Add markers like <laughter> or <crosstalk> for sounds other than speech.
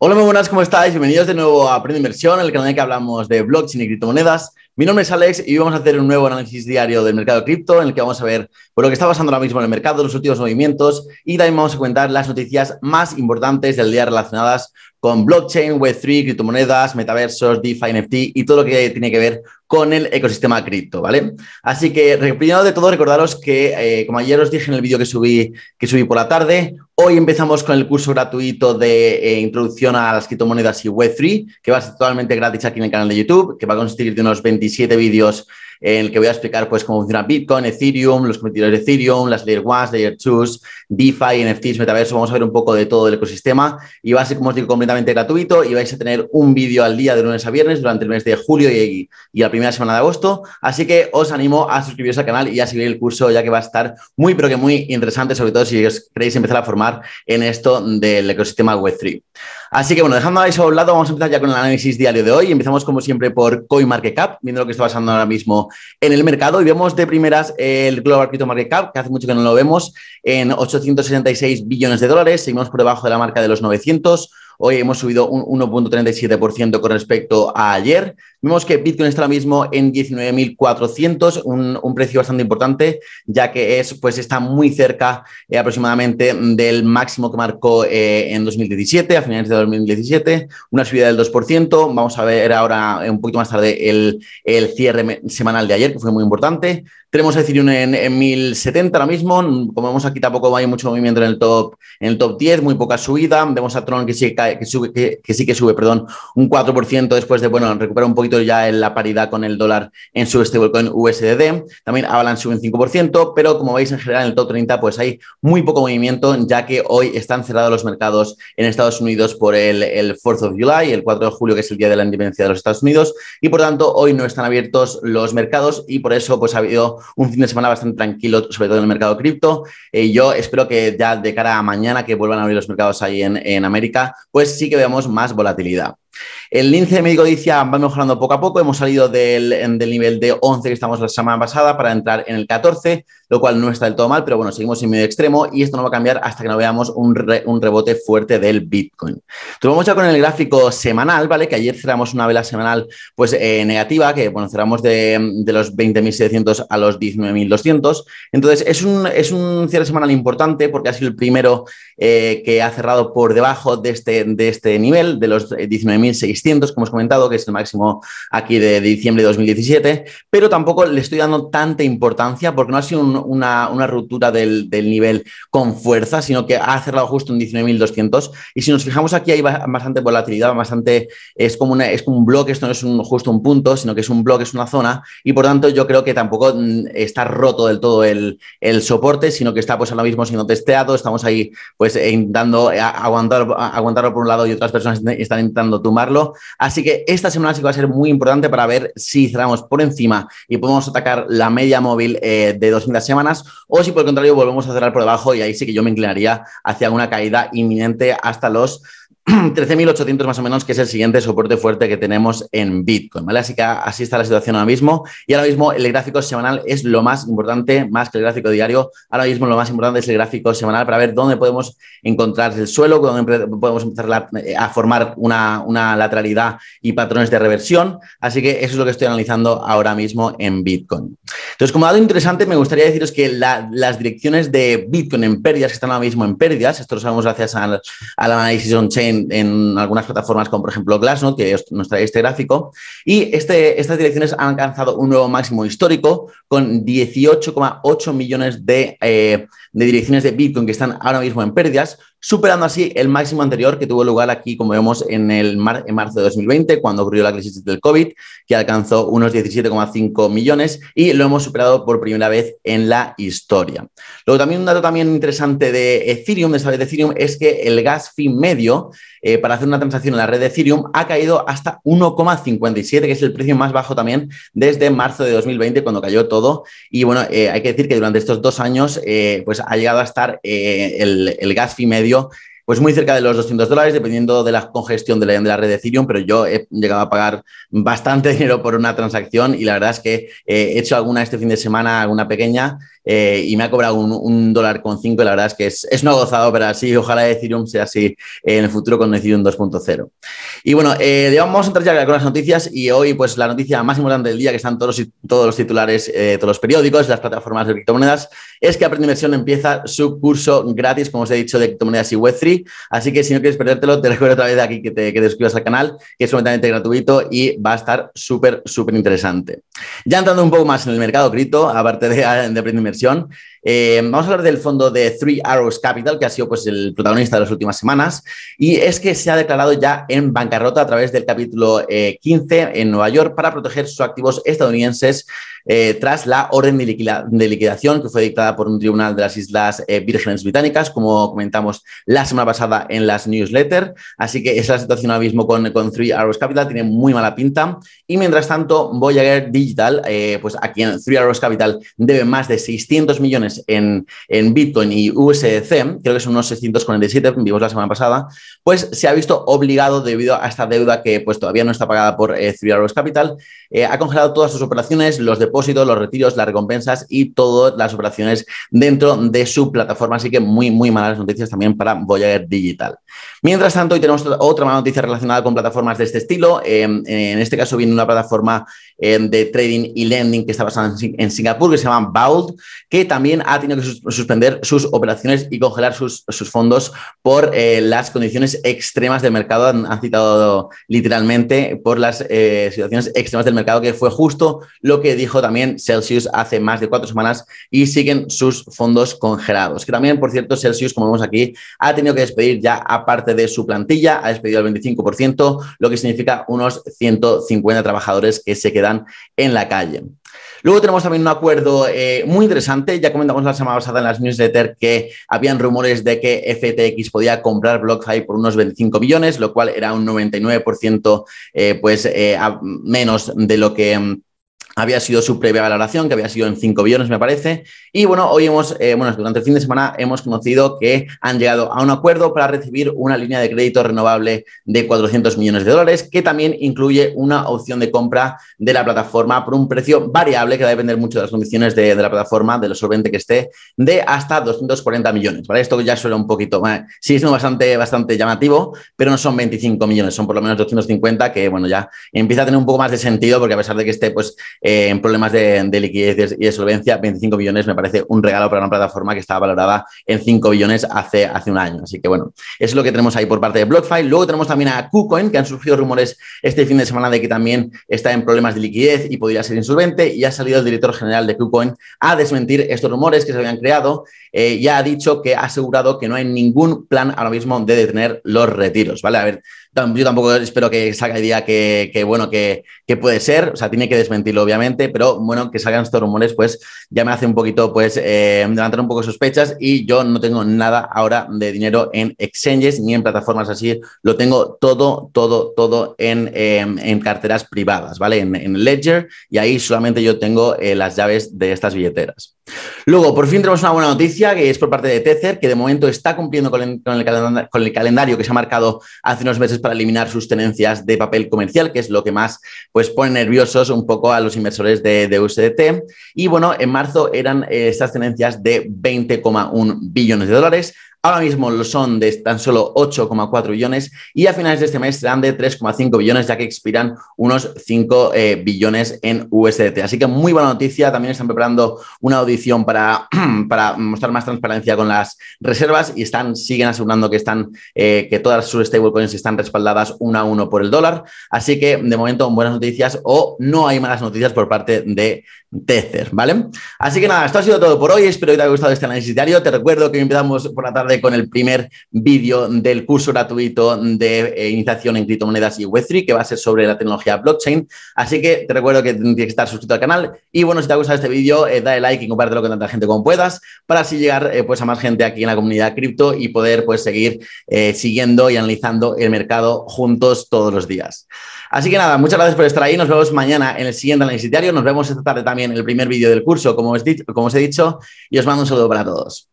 Hola, muy buenas, ¿cómo estáis? Bienvenidos de nuevo a Aprende Inversión, el canal en el que hablamos de blockchain y criptomonedas. Mi nombre es Alex y vamos a hacer un nuevo análisis diario del mercado de cripto en el que vamos a ver por lo que está pasando ahora mismo en el mercado, los últimos movimientos y también vamos a comentar las noticias más importantes del día relacionadas con blockchain, Web3, criptomonedas, metaversos, DeFi, NFT y todo lo que tiene que ver con el ecosistema cripto, ¿vale? Así que, primero de todo, recordaros que, eh, como ayer os dije en el vídeo que subí, que subí por la tarde, hoy empezamos con el curso gratuito de eh, introducción a las criptomonedas y Web3, que va a ser totalmente gratis aquí en el canal de YouTube, que va a consistir de unos 27 vídeos en el que voy a explicar pues, cómo funciona Bitcoin, Ethereum, los competidores de Ethereum, las Layer 1, Layer 2, DeFi, NFTs, Metaverso. Vamos a ver un poco de todo el ecosistema y va a ser, como os digo, completamente gratuito y vais a tener un vídeo al día de lunes a viernes durante el mes de julio y, y, la primera semana de agosto. Así que os animo a suscribiros al canal y a seguir el curso, ya que va a estar muy, pero que muy interesante, sobre todo si queréis empezar a formar en esto del ecosistema Web3. Así que bueno, dejando eso a un lado, vamos a empezar ya con el análisis diario de hoy. Empezamos como siempre por CoinMarketCap, viendo lo que está pasando ahora mismo en el mercado. Y vemos de primeras el Global Crypto Market Cap, que hace mucho que no lo vemos, en 866 billones de dólares. Seguimos por debajo de la marca de los 900. Hoy hemos subido un 1.37% con respecto a ayer. Vemos que Bitcoin está ahora mismo en 19.400, un, un, precio bastante importante, ya que es, pues, está muy cerca eh, aproximadamente del máximo que marcó eh, en 2017, a finales de 2017, una subida del 2%. Vamos a ver ahora un poquito más tarde el, el cierre semanal de ayer, que fue muy importante. Tenemos Ethereum en, en 1070 ahora mismo. Como vemos aquí tampoco hay mucho movimiento en el top, en el top 10, muy poca subida. Vemos a Tron que sí que, sube, que, que, sí que sube, perdón, un 4% después de, bueno, recuperar un poquito ya en la paridad con el dólar en su stablecoin USDD. También Avalanche sube un 5%, pero como veis en general en el top 30 pues hay muy poco movimiento, ya que hoy están cerrados los mercados en Estados Unidos por el, el 4th of July, el 4 de julio, que es el día de la independencia de los Estados Unidos, y por tanto hoy no están abiertos los mercados y por eso pues ha habido un fin de semana bastante tranquilo, sobre todo en el mercado cripto. Eh, yo espero que ya de cara a mañana que vuelvan a abrir los mercados ahí en, en América, pues sí que veamos más volatilidad. El índice médico codicia va mejorando poco a poco. Hemos salido del, del, nivel de 11 que estamos la semana pasada para entrar en el 14, lo cual no está del todo mal, pero bueno, seguimos en medio extremo y esto no va a cambiar hasta que no veamos un, un rebote fuerte del Bitcoin. Vamos ya con el gráfico semanal, ¿vale? Que ayer cerramos una vela semanal pues eh, negativa, que bueno, cerramos de, de los 20.700 a los 19.200. Entonces es un, es un cierre semanal importante porque ha sido el primero eh, que ha cerrado por debajo de este, de este nivel, de los 19.600, como hemos comentado, que es el máximo aquí de, diciembre de 2017, pero tampoco le estoy dando tanta importancia porque no ha sido un, una, una, ruptura del, del, nivel con fuerza, sino que ha cerrado justo en 19.200. Y si nos fijamos aquí hay bastante volatilidad, bastante, es como, una, es un bloque, esto no es un, justo un punto, sino que es un bloque, es una zona, y por tanto yo creo que tampoco mm, está roto del todo el, el soporte, sino que está pues ahora mismo siendo testeado, estamos ahí pues intentando aguantar, aguantarlo por un lado y otras personas están intentando Así que esta semana sí que va a ser muy importante para ver si cerramos por encima y podemos atacar la media móvil eh, de 200 semanas o si por el contrario volvemos a cerrar por debajo y ahí sí que yo me inclinaría hacia una caída inminente hasta los <clears throat> 13.800 más o menos, que es el siguiente soporte fuerte que tenemos en Bitcoin, ¿vale? Así que así está la situación ahora mismo. Y ahora mismo el gráfico semanal es lo más importante, más que el gráfico diario. Ahora mismo lo más importante es el gráfico semanal para ver dónde podemos encontrar el suelo, dónde podemos empezar a formar una, lateralidad y patrones de reversión. Así que eso es lo que estoy analizando ahora mismo en Bitcoin. Entonces, como dato interesante, me gustaría deciros que la, las direcciones de Bitcoin en pérdidas, que están ahora mismo en pérdidas, esto lo sabemos gracias al, al análisis on-chain en, algunas plataformas como por ejemplo Glassnode, que nos trae este gráfico, y este, estas direcciones han alcanzado un nuevo máximo histórico con 18,8 millones de, eh, de direcciones de Bitcoin que están ahora mismo en pérdidas, superando así el máximo anterior que tuvo lugar aquí, como vemos, en, el mar, en marzo de 2020, cuando ocurrió la crisis del COVID, que alcanzó unos 17,5 millones y lo hemos superado por primera vez en la historia. Luego también un dato también interesante de Ethereum, de esta vez de Ethereum, es que el gas fee medio eh, para hacer una transacción en la red de Ethereum ha caído hasta 1,57, que es el precio más bajo también desde marzo de 2020, cuando cayó todo. Y bueno, eh, hay que decir que durante estos dos años, eh, pues ha llegado a estar el, el gas fee medio pues muy cerca de los 200 dólares, dependiendo de la congestión de la, red de Ethereum, pero yo he llegado a pagar bastante <laughs> dinero por una transacción y la verdad es que eh, he hecho alguna este fin de semana, alguna pequeña, eh, y me ha cobrado un, dólar con cinco la verdad es que es, es una gozada, pero así, ojalá Ethereum sea así en el futuro con Ethereum 2.0. Y bueno, eh, vamos a entrar ya con las noticias y hoy pues la noticia más importante del día que están todos, todos los titulares, eh, todos los periódicos, las plataformas de criptomonedas, es que Aprende Inversión empieza su curso gratis, como os he dicho, de criptomonedas y Web3. Así que si no quieres perdértelo, te recuerdo otra vez aquí que te, que te suscribas al canal, que es completamente gratuito y va a estar súper, súper interesante. Ya entrando un poco más en el mercado cripto, aparte de, de Inversión, eh, vamos a hablar del fondo de Three Arrows Capital, que ha sido pues, el protagonista de las últimas semanas, y es que se ha declarado ya en bancarrota a través del capítulo 15 eh, en Nueva York para proteger sus activos estadounidenses eh, tras la orden de, liquidación que fue dictada por un tribunal de las Islas Vírgenes Británicas, como comentamos la semana pasada en las newsletters. Así que esa es la situación ahora mismo con, con Three Arrows Capital, tiene muy mala pinta. Y mientras tanto, Voyager Digital, pues a quien Three Arrows Capital debe más de 600 600 en, Bitcoin y USDC, creo que son unos 647, vimos la semana pasada, pues se ha visto obligado debido a esta deuda que pues todavía no está pagada por eh, Three Capital, eh, ha congelado todas sus operaciones, los depósitos, los retiros, las recompensas y todas las operaciones dentro de su plataforma. Así que muy, muy malas noticias también para Voyager Digital. Mientras tanto, hoy tenemos otra mala noticia relacionada con plataformas de este estilo. Em, en este caso viene una plataforma em, de trading y lending que está basada en, Singapur, que se llama Bound, que también ha tenido que suspender sus operaciones y congelar sus, fondos por eh, las condiciones extremas del mercado. Han, citado literalmente por las eh, situaciones extremas del mercado, que fue justo lo que dijo también Celsius hace más de cuatro semanas y siguen sus fondos congelados. Que también, por cierto, Celsius, como vemos aquí, ha tenido que despedir ya aparte de su plantilla, ha despedido el 25%, lo que significa unos 150 trabajadores que se quedan en la calle. Luego tenemos también un acuerdo eh, muy interesante. Ya comentamos la semana pasada en las newsletters que habían rumores de que FTX podía comprar BlockFi por unos 25 millones, lo cual era un 99% eh, pues, eh, menos de lo que mm, había sido su previa valoración, que había sido en 5 billones, me parece. Y bueno, hoy hemos, eh, bueno, durante el fin de semana hemos conocido que han llegado a un acuerdo para recibir una línea de crédito renovable de 400 millones de dólares, que también incluye una opción de compra de la plataforma por un precio variable, que va a depender mucho de las condiciones de, la plataforma, de lo solvente que esté, de hasta 240 millones. ¿vale? Esto ya suena un poquito, sí es bastante, bastante llamativo, pero no son 25 millones, son por lo menos 250, que bueno, ya empieza a tener un poco más de sentido, porque a pesar de que esté, pues, en problemas de, liquidez y de solvencia, 25 billones me parece un regalo para una plataforma que estaba valorada en 5 billones hace, hace un año. Así que bueno, es lo que tenemos ahí por parte de BlockFi. Luego tenemos también a KuCoin, que han surgido rumores este fin de semana de que también está en problemas de liquidez y podría ser insolvente. Y ha salido el director general de KuCoin a desmentir estos rumores que se habían creado. Eh, ya ha dicho que ha asegurado que no hay ningún plan ahora mismo de detener los retiros. ¿vale? A ver, yo tampoco espero que salga el día que, bueno, que, puede ser, o sea, tiene que desmentirlo obviamente, pero bueno, que salgan estos rumores, pues ya me hace un poquito, pues, eh, levantar un poco sospechas y yo no tengo nada ahora de dinero en exchanges ni en plataformas así, lo tengo todo, todo, todo en, em, carteras privadas, ¿vale? En, Ledger y ahí solamente yo tengo eh, las llaves de estas billeteras. Luego, por fin tenemos una buena noticia que es por parte de Tether, que de momento está cumpliendo con el, calendario que se ha marcado hace unos meses para eliminar sus tenencias de papel comercial, que es lo que más pues, pone nerviosos un poco a los inversores de, de USDT. Y bueno, en marzo eran eh, estas tenencias de 20,1 billones de dólares. Ahora mismo lo son de tan solo 8,4 billones y a finales de este mes serán de 3,5 billones, ya que expiran unos 5 eh, billones en USDT. Así que muy buena noticia. También están preparando una audición para, <clears throat> para mostrar más transparencia con las reservas y están, siguen asegurando que, están, eh, que todas sus stablecoins están respaldadas uno a uno por el dólar. Así que de momento buenas noticias o no hay malas noticias por parte de Tether, ¿vale? Así que nada, esto ha sido todo por hoy. Espero que te haya gustado este análisis diario. Te recuerdo que empezamos por la con el primer vídeo del curso gratuito de eh, iniciación en criptomonedas y Web3, que va a ser sobre la tecnología blockchain. Así que te recuerdo que tienes que estar suscrito al canal. Y bueno, si te ha gustado este vídeo, eh, dale like y compártelo con tanta gente como puedas, para así llegar eh, pues a más gente aquí en la comunidad cripto y poder pues seguir siguiendo y analizando el mercado juntos todos los días. Así que nada, muchas gracias por estar ahí. Nos vemos mañana en el siguiente análisis diario. Nos vemos esta tarde también en el primer vídeo del curso, como como os he dicho, y os mando un saludo para todos.